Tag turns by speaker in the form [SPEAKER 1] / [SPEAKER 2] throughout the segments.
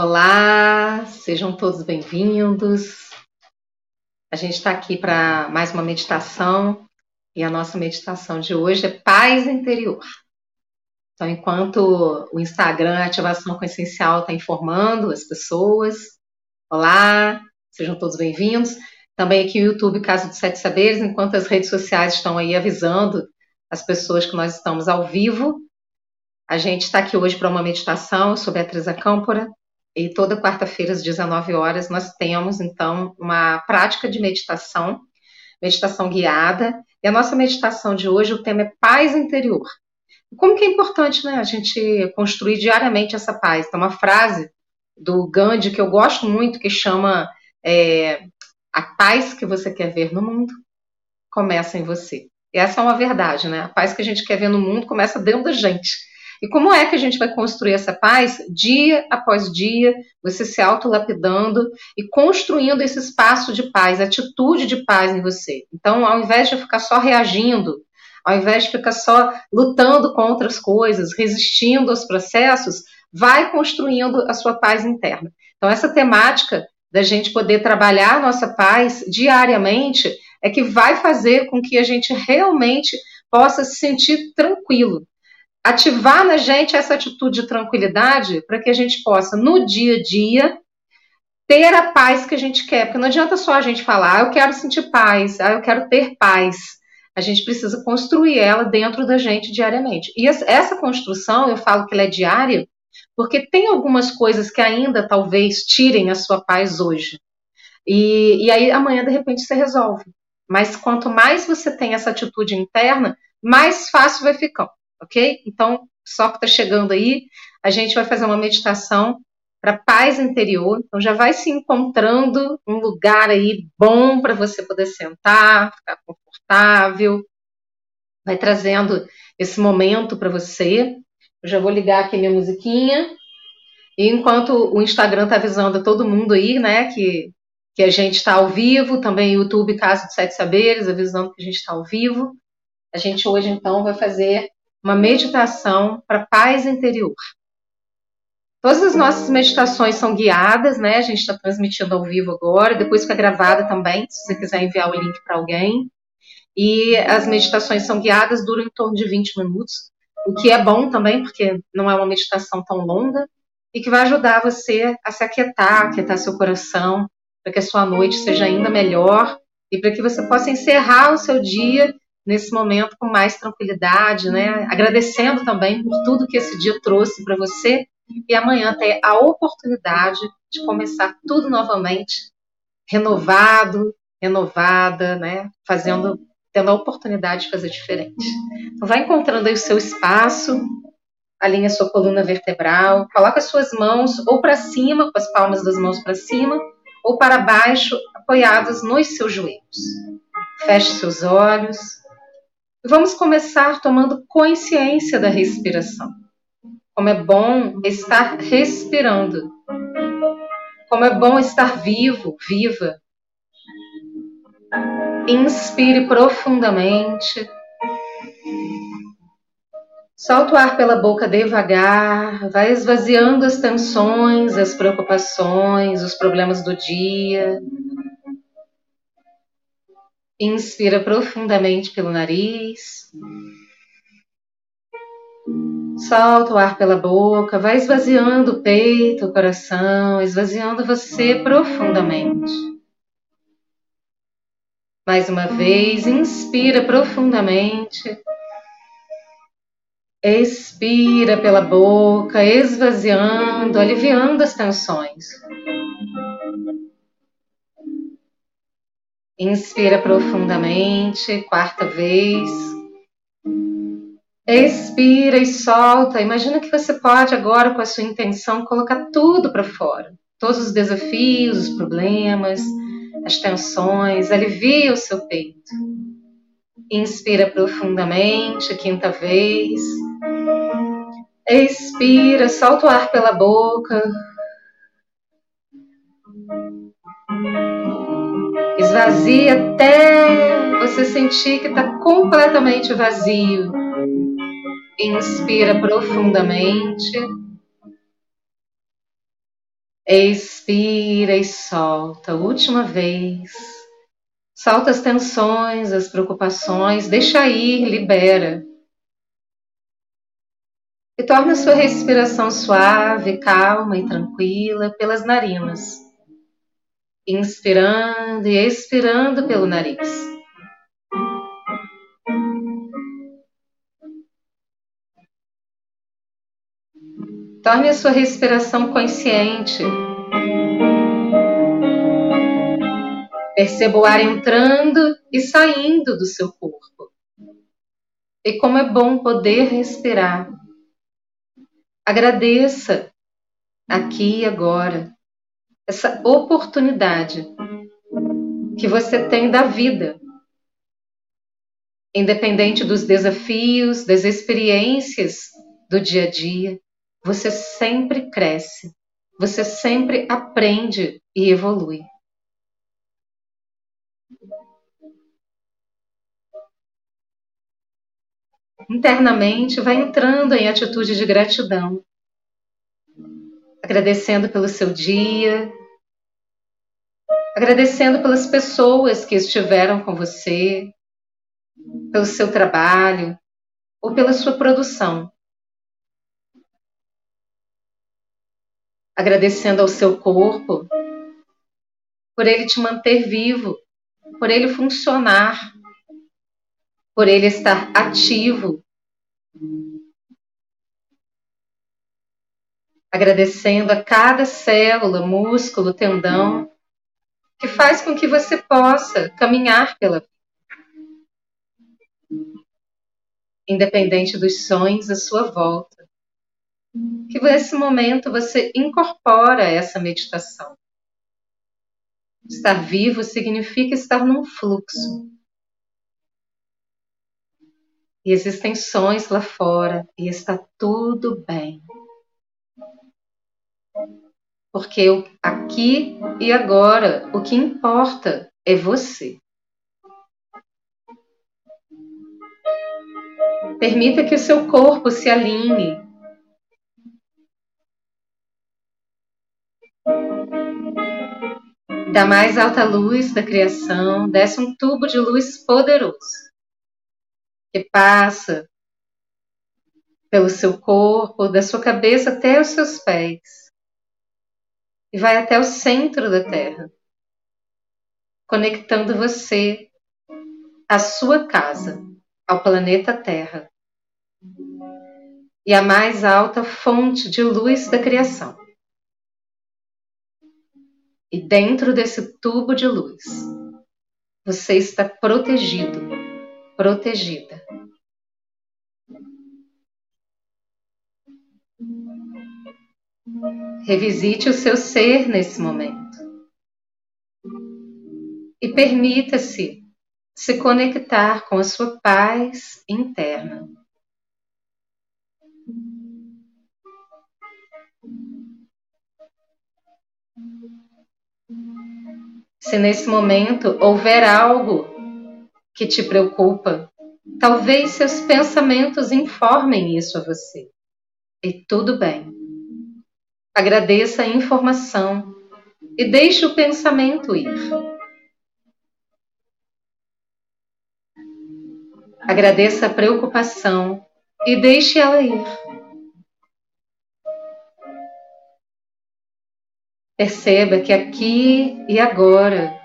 [SPEAKER 1] Olá, sejam todos bem-vindos. A gente está aqui para mais uma meditação e a nossa meditação de hoje é paz interior. Então, enquanto o Instagram Ativação com Essencial está informando as pessoas, olá, sejam todos bem-vindos. Também aqui o YouTube Casa dos Sete Saberes, enquanto as redes sociais estão aí avisando as pessoas que nós estamos ao vivo. A gente está aqui hoje para uma meditação sobre a Trisa Câmpora, e toda quarta-feira às 19 horas nós temos então uma prática de meditação, meditação guiada. E a nossa meditação de hoje, o tema é paz interior. Como que é importante, né, a gente construir diariamente essa paz? Tem uma frase do Gandhi que eu gosto muito que chama é, a paz que você quer ver no mundo começa em você. E essa é uma verdade, né? A paz que a gente quer ver no mundo começa dentro da gente. E como é que a gente vai construir essa paz? Dia após dia, você se autolapidando e construindo esse espaço de paz, atitude de paz em você. Então, ao invés de ficar só reagindo, ao invés de ficar só lutando contra as coisas, resistindo aos processos, vai construindo a sua paz interna. Então, essa temática da gente poder trabalhar a nossa paz diariamente é que vai fazer com que a gente realmente possa se sentir tranquilo ativar na gente essa atitude de tranquilidade para que a gente possa, no dia a dia, ter a paz que a gente quer. Porque não adianta só a gente falar, ah, eu quero sentir paz, ah, eu quero ter paz. A gente precisa construir ela dentro da gente diariamente. E essa construção, eu falo que ela é diária, porque tem algumas coisas que ainda talvez tirem a sua paz hoje. E, e aí amanhã, de repente, você resolve. Mas quanto mais você tem essa atitude interna, mais fácil vai ficando ok? Então, só que está chegando aí, a gente vai fazer uma meditação para paz interior. Então, já vai se encontrando um lugar aí bom para você poder sentar, ficar confortável. Vai trazendo esse momento para você. Eu já vou ligar aqui minha musiquinha. E enquanto o Instagram está avisando a todo mundo aí, né, que, que a gente está ao vivo, também YouTube Casa dos Sete Saberes, avisando que a gente está ao vivo. A gente hoje, então, vai fazer uma meditação para paz interior. Todas as nossas meditações são guiadas, né? A gente está transmitindo ao vivo agora, depois fica gravada também, se você quiser enviar o link para alguém. E as meditações são guiadas, duram em torno de 20 minutos, o que é bom também, porque não é uma meditação tão longa, e que vai ajudar você a se aquietar, aquietar seu coração, para que a sua noite seja ainda melhor e para que você possa encerrar o seu dia nesse momento com mais tranquilidade, né? Agradecendo também por tudo que esse dia trouxe para você e amanhã ter a oportunidade de começar tudo novamente, renovado, renovada, né? Fazendo, tendo a oportunidade de fazer diferente. Então, vai encontrando aí o seu espaço, alinha sua coluna vertebral, coloca as suas mãos ou para cima, com as palmas das mãos para cima, ou para baixo, apoiadas nos seus joelhos. Feche seus olhos. Vamos começar tomando consciência da respiração. Como é bom estar respirando. Como é bom estar vivo, viva. Inspire profundamente. Solta o ar pela boca devagar, vai esvaziando as tensões, as preocupações, os problemas do dia, Inspira profundamente pelo nariz. Solta o ar pela boca, vai esvaziando o peito, o coração, esvaziando você profundamente. Mais uma vez, inspira profundamente. Expira pela boca, esvaziando, aliviando as tensões. Inspira profundamente, quarta vez. Expira e solta. Imagina que você pode agora, com a sua intenção, colocar tudo para fora. Todos os desafios, os problemas, as tensões. Alivia o seu peito. Inspira profundamente, quinta vez. Expira, solta o ar pela boca. Esvazia até você sentir que está completamente vazio. Inspira profundamente. Expira e solta. Última vez. Solta as tensões, as preocupações, deixa ir, libera. E torna a sua respiração suave, calma e tranquila pelas narinas. Inspirando e expirando pelo nariz. Torne a sua respiração consciente. Perceba o ar entrando e saindo do seu corpo. E como é bom poder respirar. Agradeça aqui e agora essa oportunidade que você tem da vida. Independente dos desafios, das experiências do dia a dia, você sempre cresce, você sempre aprende e evolui. Internamente, vai entrando em atitude de gratidão, agradecendo pelo seu dia, agradecendo pelas pessoas que estiveram com você, pelo seu trabalho ou pela sua produção. agradecendo ao seu corpo por ele te manter vivo, por ele funcionar, por ele estar ativo. Agradecendo a cada célula, músculo, tendão, que faz com que você possa caminhar pela vida. Independente dos sonhos à sua volta que nesse momento você incorpora essa meditação. Estar vivo significa estar num fluxo. E existem sons lá fora e está tudo bem. Porque aqui e agora o que importa é você. Permita que o seu corpo se alinhe Da mais alta luz da criação desce um tubo de luz poderoso que passa pelo seu corpo, da sua cabeça até os seus pés e vai até o centro da Terra, conectando você à sua casa, ao planeta Terra e à mais alta fonte de luz da criação. E dentro desse tubo de luz, você está protegido, protegida. Revisite o seu ser nesse momento. E permita-se se conectar com a sua paz interna. Se nesse momento houver algo que te preocupa, talvez seus pensamentos informem isso a você. E tudo bem. Agradeça a informação e deixe o pensamento ir. Agradeça a preocupação e deixe ela ir. Perceba que aqui e agora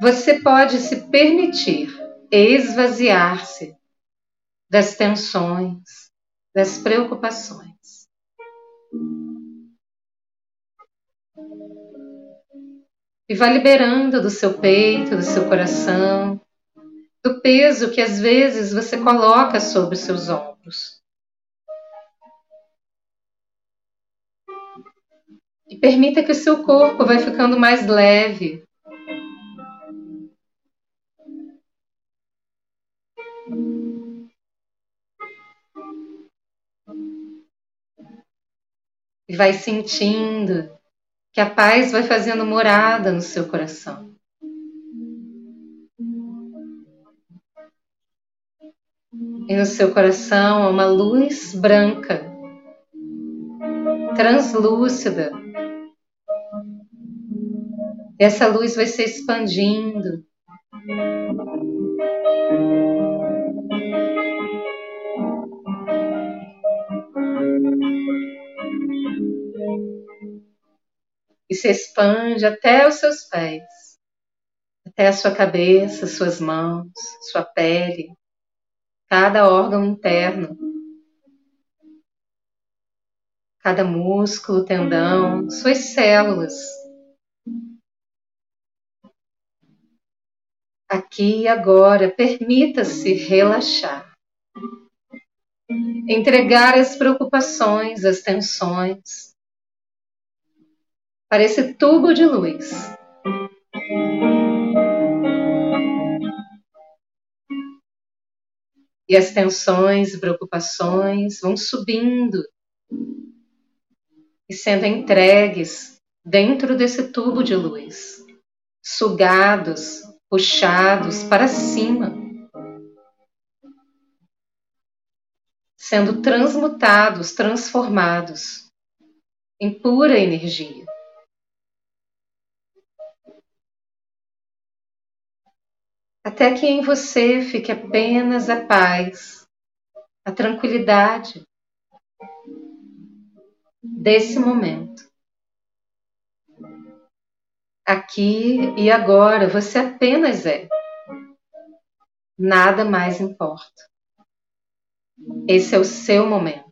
[SPEAKER 1] você pode se permitir esvaziar-se das tensões, das preocupações. E vá liberando do seu peito, do seu coração, do peso que às vezes você coloca sobre os seus ombros. E permita que o seu corpo vai ficando mais leve. E vai sentindo que a paz vai fazendo morada no seu coração. E no seu coração há uma luz branca, translúcida, Essa luz vai se expandindo. E se expande até os seus pés, até a sua cabeça, suas mãos, sua pele, cada órgão interno, cada músculo, tendão, suas células. Aqui e agora, permita-se relaxar. Entregar as preocupações, as tensões para esse tubo de luz. E as tensões e preocupações vão subindo e sendo entregues dentro desse tubo de luz, sugados, puxados para cima, sendo transmutados, transformados em pura energia. Até que em você fique apenas a paz, a tranquilidade desse momento. Aqui e agora você apenas é. Nada mais importa. Esse é o seu momento.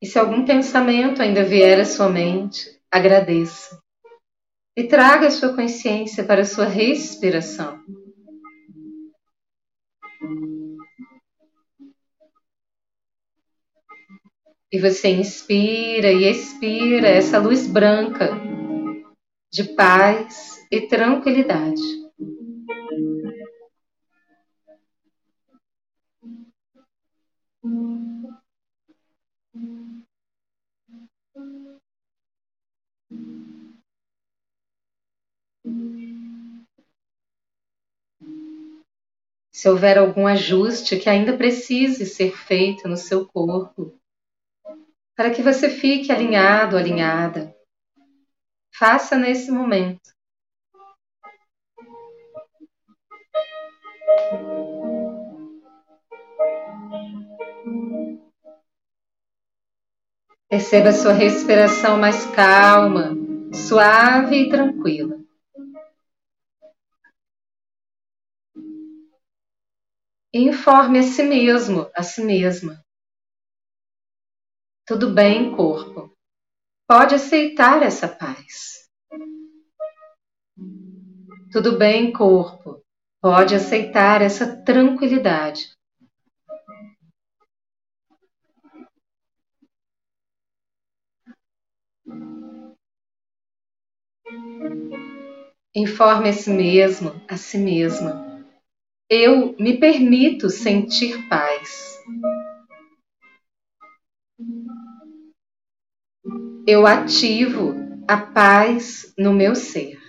[SPEAKER 1] E se algum pensamento ainda vier à sua mente, agradeça e traga a sua consciência para a sua respiração. E você inspira e expira essa luz branca de paz e tranquilidade. Se houver algum ajuste que ainda precise ser feito no seu corpo, para que você fique alinhado, alinhada, faça nesse momento. Perceba sua respiração mais calma, suave e tranquila. Informe a si mesmo, a si mesma. Tudo bem, corpo. Pode aceitar essa paz. Tudo bem, corpo. Pode aceitar essa tranquilidade. Informe a si mesmo, a si mesma eu me permito sentir paz. Eu ativo a paz no meu ser.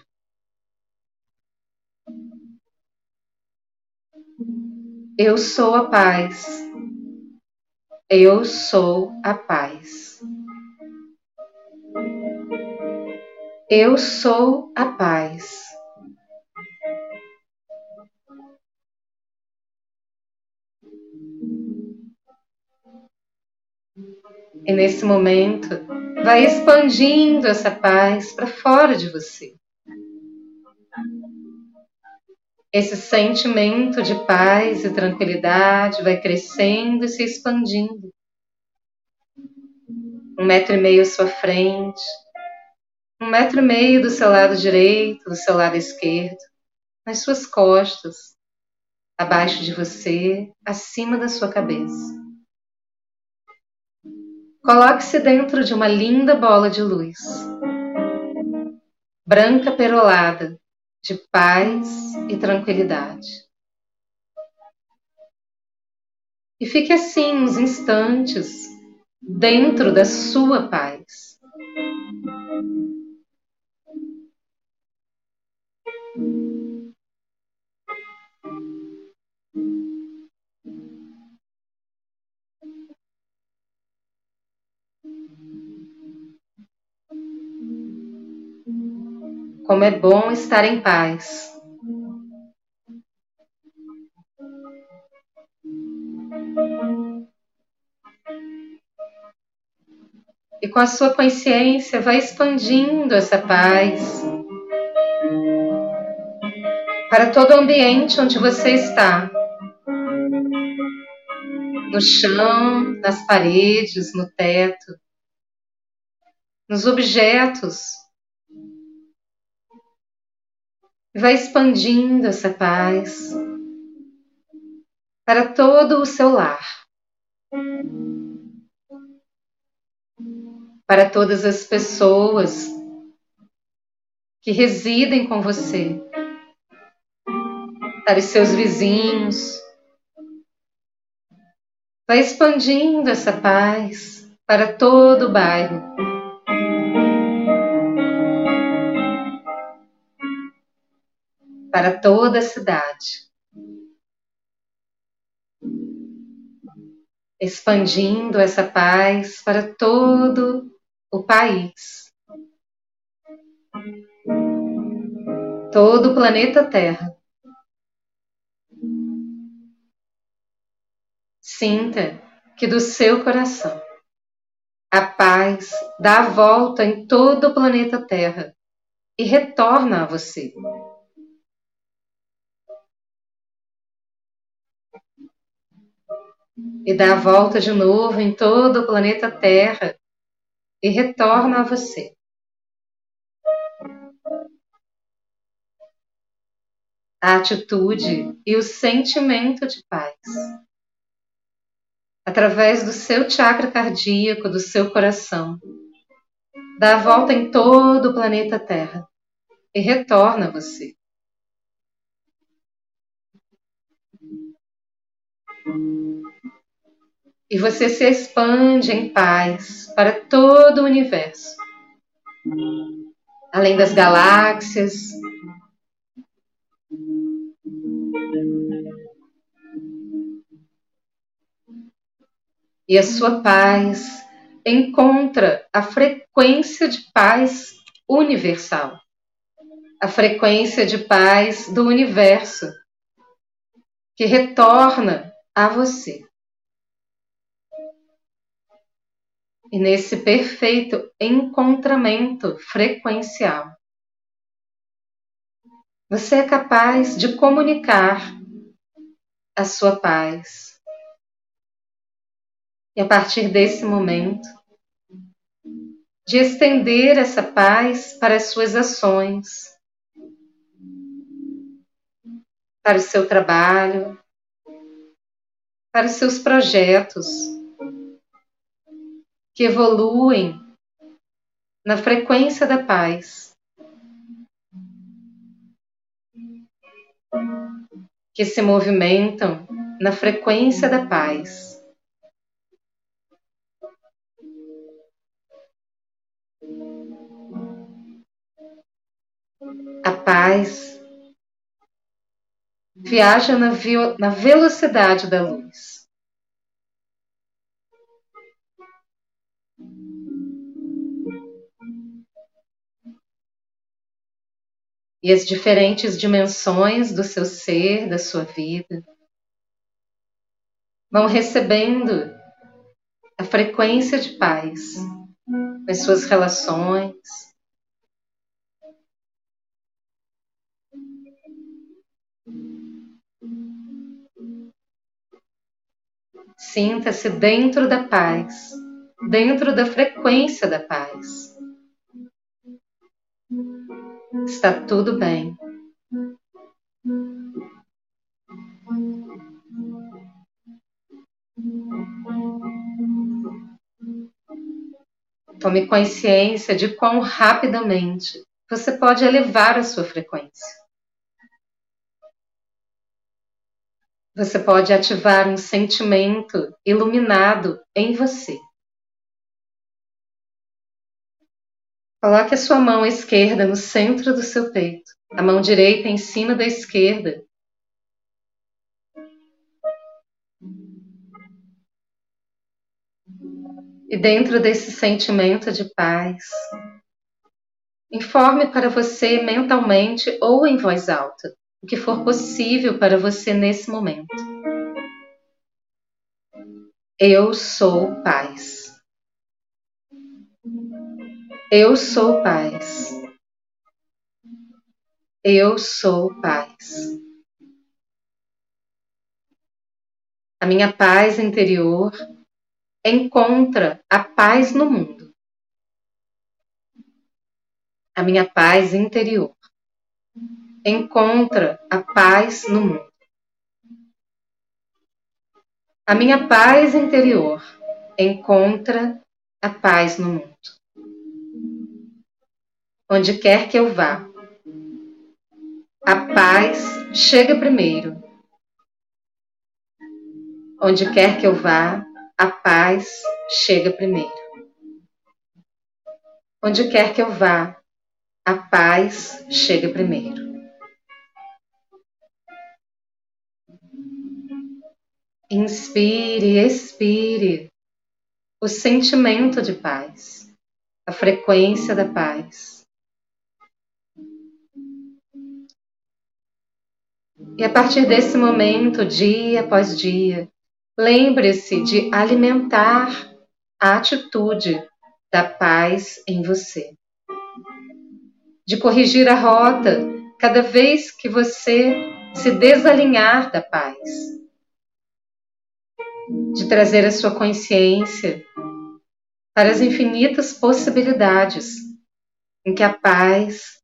[SPEAKER 1] Eu sou a paz. Eu sou a paz. Eu sou a paz. E nesse momento, vai expandindo essa paz para fora de você. Esse sentimento de paz e tranquilidade vai crescendo e se expandindo. Um metro e meio à sua frente, um metro e meio do seu lado direito, do seu lado esquerdo, nas suas costas, abaixo de você, acima da sua cabeça. Coloque-se dentro de uma linda bola de luz, branca perolada, de paz e tranquilidade. E fique assim uns instantes dentro da sua paz. Como é bom estar em paz. E com a sua consciência, vai expandindo essa paz para todo o ambiente onde você está no chão, nas paredes, no teto, nos objetos. Vai expandindo essa paz para todo o seu lar, para todas as pessoas que residem com você, para os seus vizinhos, Vai expandindo essa paz para todo o bairro. Para toda a cidade. Expandindo essa paz para todo o país. Todo o planeta Terra. Sinta que do seu coração a paz dá a volta em todo o planeta Terra e retorna a você. E dá a volta de novo em todo o planeta Terra e retorna a você. A atitude e o sentimento de paz através do seu chakra cardíaco, do seu coração. Dá a volta em todo o planeta Terra e retorna a você. E você se expande em paz para todo o universo, além das galáxias, e a sua paz encontra a frequência de paz universal, a frequência de paz do universo, que retorna a você. E nesse perfeito encontramento frequencial, você é capaz de comunicar a sua paz e a partir desse momento, de estender essa paz para as suas ações, para o seu trabalho, para os seus projetos, que evoluem na frequência da paz. Que se movimentam na frequência da paz. A paz viaja na, na velocidade da luz. E as diferentes dimensões do seu ser, da sua vida, vão recebendo a frequência de paz nas suas relações, Sinta-se dentro da paz, dentro da frequência da paz. Está tudo bem. Tome consciência de quão rapidamente você pode elevar a sua frequência. Você pode ativar um sentimento iluminado em você. Coloque a sua mão esquerda no centro do seu peito, a mão direita em cima da esquerda. E dentro desse sentimento de paz, Informe para você mentalmente ou em voz alta o que for possível para você nesse momento. Eu sou paz. Eu sou paz. Eu sou paz. A minha paz interior encontra a paz no mundo. A minha paz interior encontra a paz no mundo. A minha paz interior encontra a paz no mundo. Onde quer que eu vá, a paz chega primeiro. Onde quer que eu vá, a paz chega primeiro. Onde quer que eu vá, a paz chega primeiro. Inspire, expire o sentimento de paz, a frequência da paz. E a partir desse momento, dia após dia, lembre-se de alimentar a atitude da paz em você. De corrigir a rota cada vez que você se desalinhar da paz de trazer a sua consciência para as infinitas possibilidades em que a paz,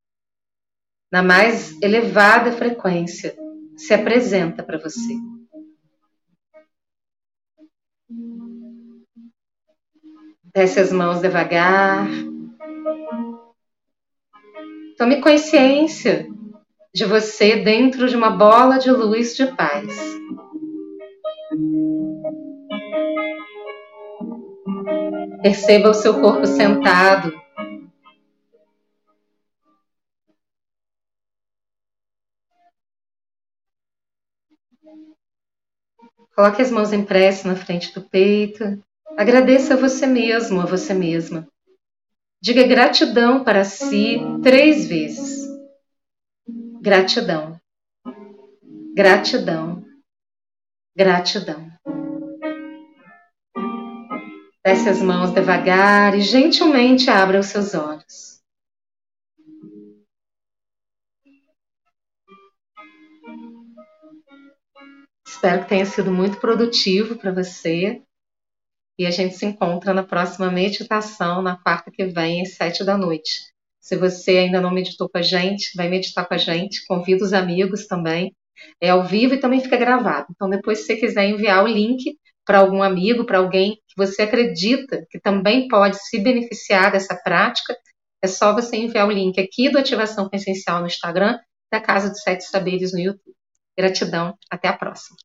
[SPEAKER 1] na mais elevada frequência, se apresenta para você. Desce as mãos devagar. Tome consciência de você dentro de uma bola de luz de paz. Perceba o seu corpo sentado. Coloque as mãos em prece na frente do peito. Agradeça a você mesmo, a você mesma. Diga gratidão para si três vezes. Gratidão. Gratidão. Gratidão. Desce as mãos devagar e gentilmente abra os seus olhos. Espero que tenha sido muito produtivo para você. E a gente se encontra na próxima meditação, na quarta que vem, às sete da noite. Se você ainda não meditou com a gente, vai meditar com a gente. Convido os amigos também. É ao vivo e também fica gravado. Então, depois, se você quiser enviar o link para algum amigo, para alguém que você acredita que também pode se beneficiar dessa prática, é só você enviar o link aqui do Ativação com Essencial no Instagram, da Casa dos Sete Saberes no YouTube. Gratidão, até a próxima.